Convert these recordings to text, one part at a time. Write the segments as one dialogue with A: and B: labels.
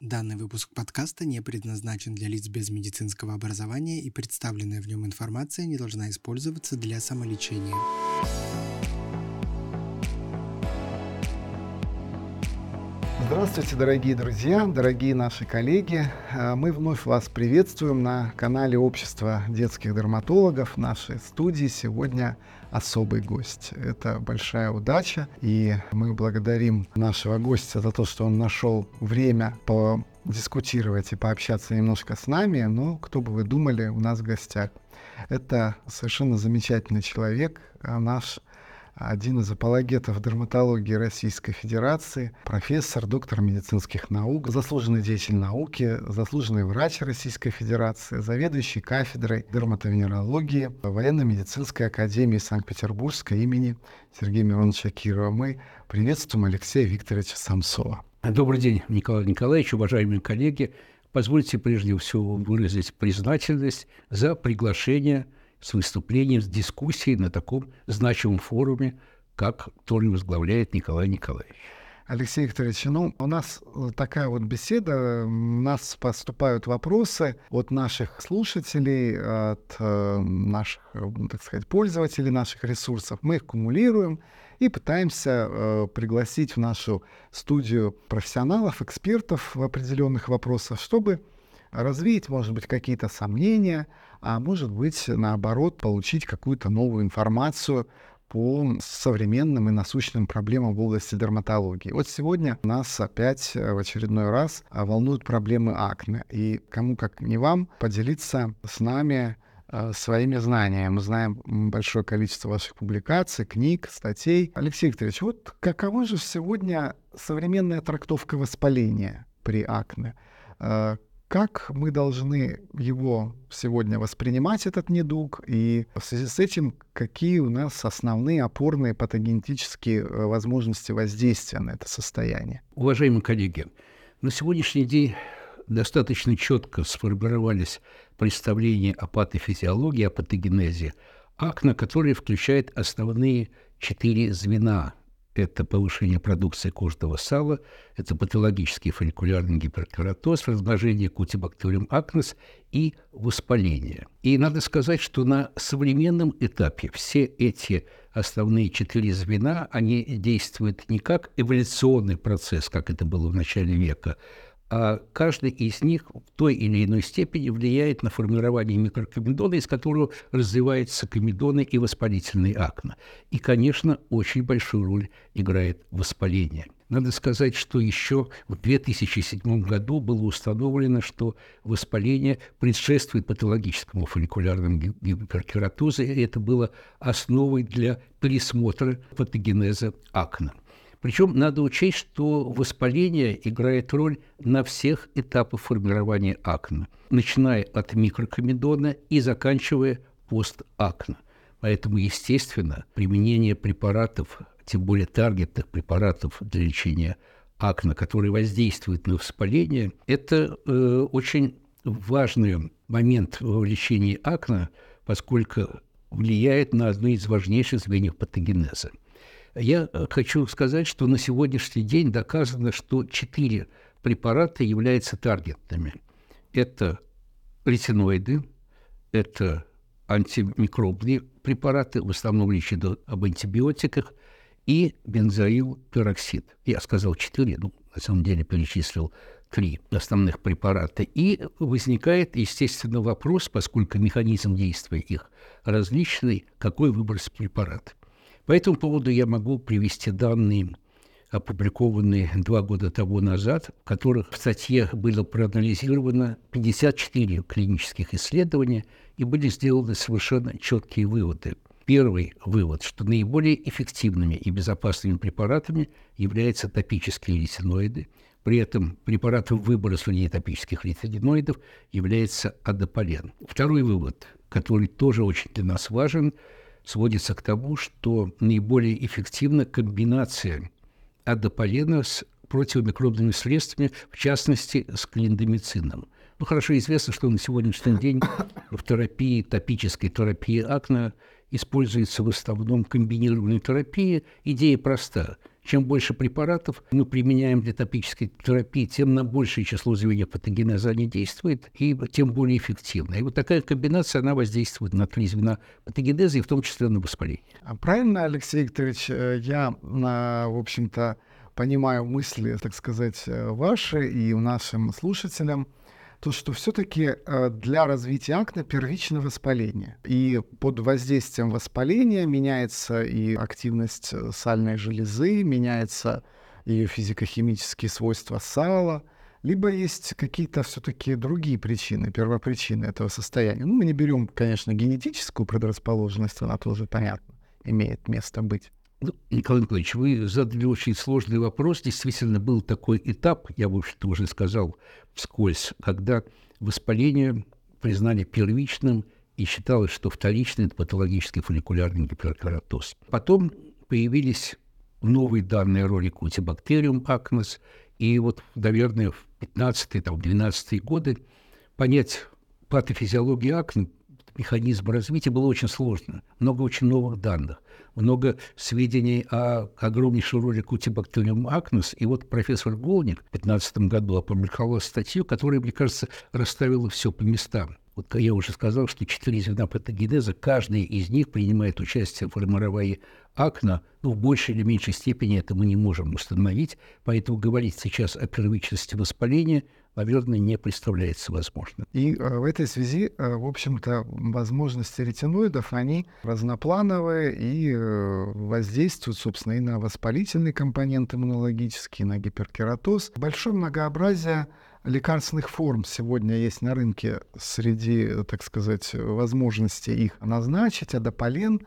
A: Данный выпуск подкаста не предназначен для лиц без медицинского образования и представленная в нем информация не должна использоваться для самолечения.
B: Здравствуйте, дорогие друзья, дорогие наши коллеги. А, мы вновь вас приветствуем на канале Общества детских дерматологов. В нашей студии сегодня особый гость. Это большая удача, и мы благодарим нашего гостя за то, что он нашел время по дискутировать и пообщаться немножко с нами, но кто бы вы думали, у нас в гостях. Это совершенно замечательный человек, а наш один из апологетов дерматологии Российской Федерации, профессор, доктор медицинских наук, заслуженный деятель науки, заслуженный врач Российской Федерации, заведующий кафедрой дерматовенерологии Военно-медицинской академии Санкт-Петербургской имени Сергея Мироновича Кирова. Мы приветствуем Алексея Викторовича Самсова.
C: Добрый день, Николай Николаевич, уважаемые коллеги. Позвольте прежде всего выразить признательность за приглашение – с выступлением, с дискуссией на таком значимом форуме, как который возглавляет Николай Николаевич.
B: Алексей Викторович, ну, у нас такая вот беседа, у нас поступают вопросы от наших слушателей, от э, наших, так сказать, пользователей наших ресурсов. Мы их кумулируем и пытаемся э, пригласить в нашу студию профессионалов, экспертов в определенных вопросах, чтобы развеять, может быть, какие-то сомнения, а может быть, наоборот, получить какую-то новую информацию по современным и насущным проблемам в области дерматологии. Вот сегодня нас опять э, в очередной раз э, волнуют проблемы акне. И кому как не вам поделиться с нами э, своими знаниями. Мы знаем большое количество ваших публикаций, книг, статей. Алексей Викторович, вот какова же сегодня современная трактовка воспаления при акне? Как мы должны его сегодня воспринимать, этот недуг, и в связи с этим, какие у нас основные опорные патогенетические э, возможности воздействия на это состояние?
C: Уважаемые коллеги, на сегодняшний день достаточно четко сформировались представления о патофизиологии, о патогенезе акна, которые включают основные четыре звена это повышение продукции кожного сала, это патологический фолликулярный гиперкератоз, размножение кутибактериум акнес и воспаление. И надо сказать, что на современном этапе все эти основные четыре звена, они действуют не как эволюционный процесс, как это было в начале века, а каждый из них в той или иной степени влияет на формирование микрокомедона, из которого развиваются комедоны и воспалительные акне. И, конечно, очень большую роль играет воспаление. Надо сказать, что еще в 2007 году было установлено, что воспаление предшествует патологическому фолликулярному гиперкератозу, и это было основой для пересмотра патогенеза акне. Причем надо учесть, что воспаление играет роль на всех этапах формирования акне, начиная от микрокомедона и заканчивая постакне. Поэтому, естественно, применение препаратов, тем более таргетных препаратов для лечения акне, которые воздействуют на воспаление, это э, очень важный момент в лечении акне, поскольку влияет на одно из важнейших звеньев патогенеза. Я э, хочу сказать, что на сегодняшний день доказано, что четыре препарата являются таргетными. Это ретиноиды, это антимикробные препараты, в основном речь идет об антибиотиках, и бензоил-пероксид. Я сказал четыре, ну, на самом деле перечислил три основных препарата. И возникает, естественно, вопрос, поскольку механизм действия их различный, какой выбрать препарат. По этому поводу я могу привести данные, опубликованные два года тому назад, в которых в статье было проанализировано 54 клинических исследования и были сделаны совершенно четкие выводы. Первый вывод, что наиболее эффективными и безопасными препаратами являются топические ретиноиды. При этом препаратом выбрасывания топических ретиноидов является адополен. Второй вывод, который тоже очень для нас важен – сводится к тому, что наиболее эффективна комбинация адополена с противомикробными средствами, в частности, с клиндомицином. Ну, хорошо известно, что на сегодняшний день в терапии, топической терапии акне используется в основном комбинированная терапия. Идея проста. Чем больше препаратов мы применяем для топической терапии, тем на большее число звеньев патогенеза они действуют, и тем более эффективно. И вот такая комбинация, она воздействует на три звена патогенеза, и в том числе на воспаление.
B: А правильно, Алексей Викторович, э, я, в общем-то, понимаю мысли, так сказать, э, ваши и нашим слушателям – то что все-таки э, для развития акне первично воспаление. И под воздействием воспаления меняется и активность э, сальной железы, меняется и физико-химические свойства сала, либо есть какие-то все-таки другие причины, первопричины этого состояния. Ну, мы не берем, конечно, генетическую предрасположенность, она тоже, понятно, имеет место быть.
C: Ну, Николай Николаевич, вы задали очень сложный вопрос. Действительно, был такой этап, я, в общем-то, уже сказал вскользь, когда воспаление признали первичным и считалось, что вторичный – это патологический фолликулярный гиперкератоз. Потом появились новые данные о роли кутибактериум акнес, и вот, наверное, в 15-12 годы понять патофизиологию акне, механизм развития было очень сложно. Много очень новых данных много сведений о огромнейшей роли кутибактериум акнес. И вот профессор Голник в 2015 году опубликовал статью, которая, мне кажется, расставила все по местам. Вот я уже сказал, что четыре звена патогенеза, каждый из них принимает участие в формировании акна, ну, в большей или меньшей степени это мы не можем установить, поэтому говорить сейчас о первичности воспаления – наверное, не представляется возможным.
B: И э, в этой связи, э, в общем-то, возможности ретиноидов, они разноплановые и э, воздействуют, собственно, и на воспалительный компонент иммунологический, на гиперкератоз. Большое многообразие лекарственных форм сегодня есть на рынке среди, так сказать, возможностей их назначить, адополен.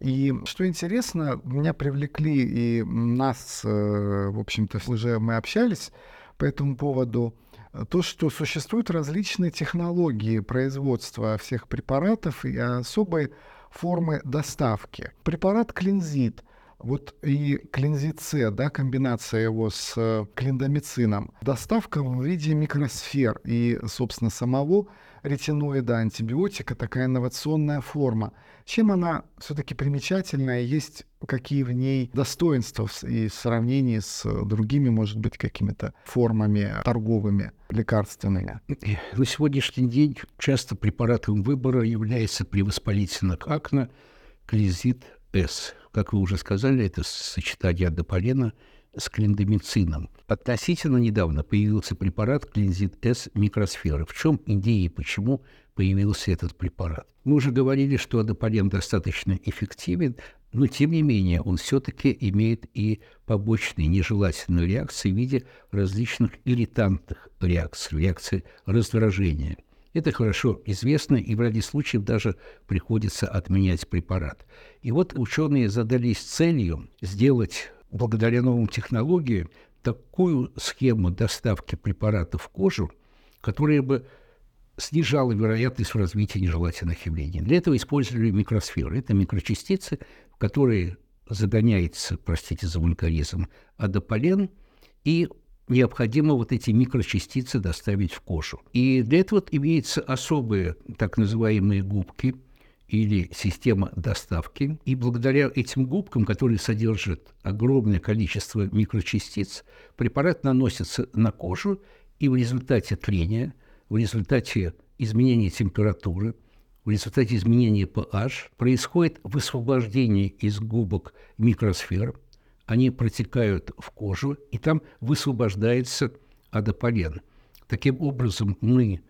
B: И что интересно, меня привлекли и нас, в общем-то, уже мы общались по этому поводу, то, что существуют различные технологии производства всех препаратов и особые формы доставки. Препарат клинзит, вот и клинзит да, комбинация его с э, клиндомицином, доставка в виде микросфер и, собственно, самого ретиноида, антибиотика, такая инновационная форма. Чем она все-таки примечательная, есть какие в ней достоинства и в сравнении с другими, может быть, какими-то формами торговыми, лекарственными?
C: На сегодняшний день часто препаратом выбора является при воспалительных акне клизит С. Как вы уже сказали, это сочетание адополена с клиндомицином. Относительно недавно появился препарат клинзит-С микросферы. В чем идея и почему появился этот препарат? Мы уже говорили, что адополен достаточно эффективен, но тем не менее он все-таки имеет и побочные нежелательные реакции в виде различных ирритантных реакций, реакций раздражения. Это хорошо известно, и в ряде случаев даже приходится отменять препарат. И вот ученые задались целью сделать благодаря новым технологиям такую схему доставки препаратов в кожу, которая бы снижала вероятность развития нежелательных явлений. Для этого использовали микросферы. Это микрочастицы, в которые загоняется, простите за вулгаризм, адополен, и необходимо вот эти микрочастицы доставить в кожу. И для этого имеются особые так называемые губки – или система доставки. И благодаря этим губкам, которые содержат огромное количество микрочастиц, препарат наносится на кожу, и в результате трения, в результате изменения температуры, в результате изменения pH происходит высвобождение из губок микросфер, они протекают в кожу, и там высвобождается адополен. Таким образом, мы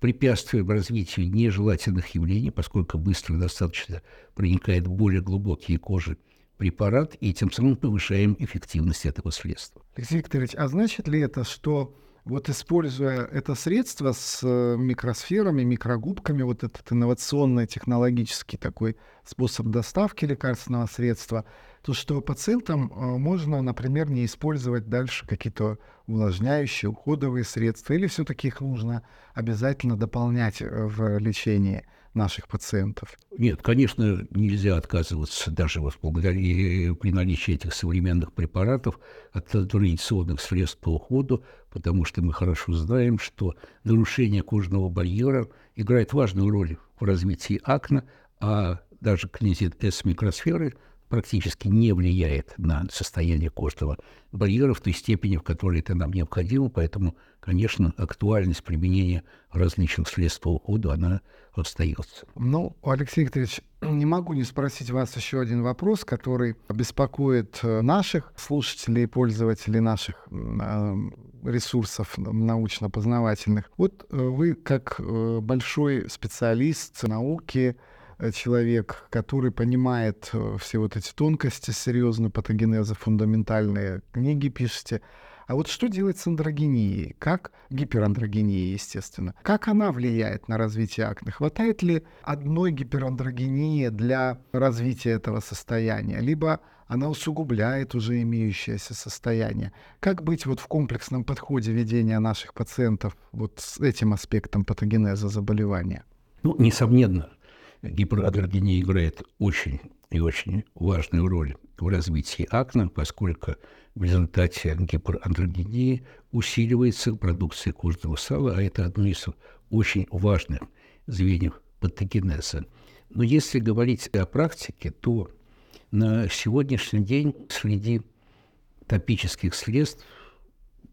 C: препятствуем развитию нежелательных явлений, поскольку быстро достаточно проникает в более глубокие кожи препарат, и тем самым повышаем эффективность этого средства.
B: Алексей Викторович, а значит ли это, что вот используя это средство с э, микросферами, микрогубками, вот этот инновационный технологический такой способ доставки лекарственного средства, то что пациентам э, можно, например, не использовать дальше какие-то увлажняющие, уходовые средства, или все-таки их нужно обязательно дополнять э, в лечении наших пациентов?
C: Нет, конечно, нельзя отказываться даже вот благодаря при наличии этих современных препаратов от традиционных средств по уходу, потому что мы хорошо знаем, что нарушение кожного барьера играет важную роль в развитии акне, а даже клинизит С микросферы практически не влияет на состояние костного барьера в той степени, в которой это нам необходимо, поэтому, конечно, актуальность применения различных средств по уходу, она остается.
B: Ну, Алексей Викторович, не могу не спросить вас еще один вопрос, который беспокоит э, наших слушателей, пользователей наших э, ресурсов научно-познавательных. Вот э, вы, как большой специалист науки, человек, который понимает все вот эти тонкости серьезно патогенеза, фундаментальные книги пишете. А вот что делать с андрогенией? Как гиперандрогения, естественно? Как она влияет на развитие акне? Хватает ли одной гиперандрогении для развития этого состояния? Либо она усугубляет уже имеющееся состояние. Как быть вот в комплексном подходе ведения наших пациентов вот с этим аспектом патогенеза заболевания?
C: Ну, несомненно, гиперандрогения играет очень и очень важную роль в развитии акне, поскольку в результате гиперандрогении усиливается продукция кожного сала, а это одно из очень важных звеньев патогенеза. Но если говорить о практике, то на сегодняшний день среди топических средств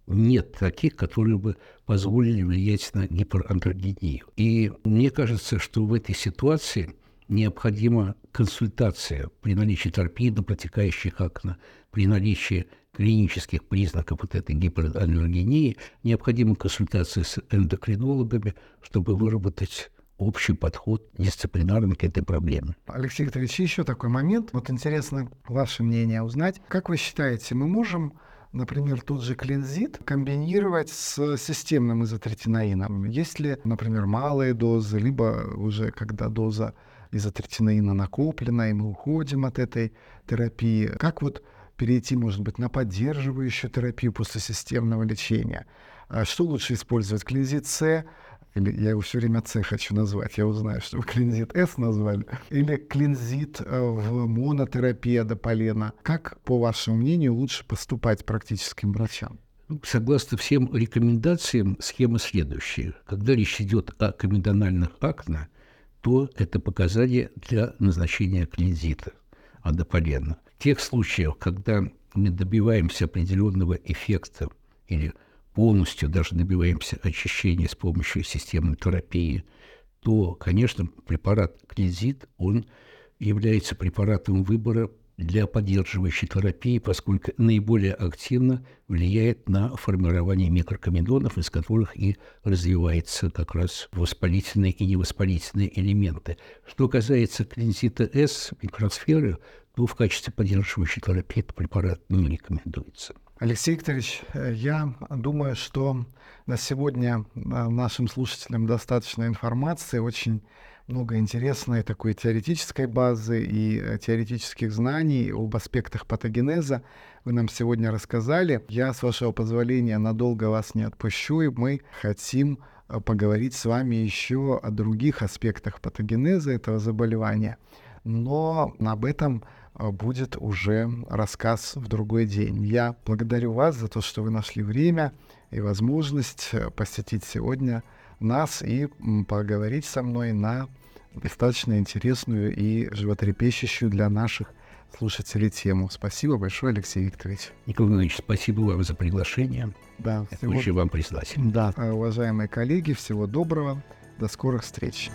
C: нет таких, которые бы позволили влиять на гиперандрогению. И мне кажется, что в этой ситуации необходима консультация при наличии торпеды, протекающих акне, при наличии клинических признаков вот этой гипераллергении, необходима консультация с эндокринологами, чтобы выработать общий подход дисциплинарный к этой проблеме.
B: Алексей Викторович, еще такой момент. Вот интересно ваше мнение узнать. Как вы считаете, мы можем например, тот же клинзит комбинировать с системным изотретинаином? Есть ли, например, малые дозы, либо уже когда доза изотретинаина накоплена, и мы уходим от этой терапии? Как вот перейти, может быть, на поддерживающую терапию после системного лечения. А что лучше использовать? Клинзит С, или я его все время С хочу назвать, я узнаю, что вы клинзит С назвали, или клинзит э, в монотерапии адополена. Как, по вашему мнению, лучше поступать практическим врачам?
C: Ну, согласно всем рекомендациям, схема следующая. Когда речь идет о комедональных акне, то это показания для назначения клинзита адополена тех случаях, когда мы добиваемся определенного эффекта или полностью даже добиваемся очищения с помощью системной терапии, то, конечно, препарат клизит, он является препаратом выбора для поддерживающей терапии, поскольку наиболее активно влияет на формирование микрокомедонов, из которых и развиваются как раз воспалительные и невоспалительные элементы. Что касается клинзита С, микросферы, то в качестве поддерживающей терапии этот препарат не рекомендуется.
B: Алексей Викторович, э, я думаю, что на сегодня э, нашим слушателям достаточно информации, очень много интересной такой теоретической базы и э, теоретических знаний об аспектах патогенеза. Вы нам сегодня рассказали. Я, с вашего позволения, надолго вас не отпущу, и мы хотим поговорить с вами еще о других аспектах патогенеза этого заболевания. Но об этом будет уже рассказ в другой день. Я благодарю вас за то, что вы нашли время и возможность э, посетить сегодня нас и поговорить со мной на достаточно интересную и животрепещущую для наших слушателей тему. Спасибо большое, Алексей Викторович.
C: Николай Иванович, спасибо вам за приглашение.
B: Да,
C: всего... очень вам признателен.
B: Да, уважаемые коллеги, всего доброго. До скорых встреч.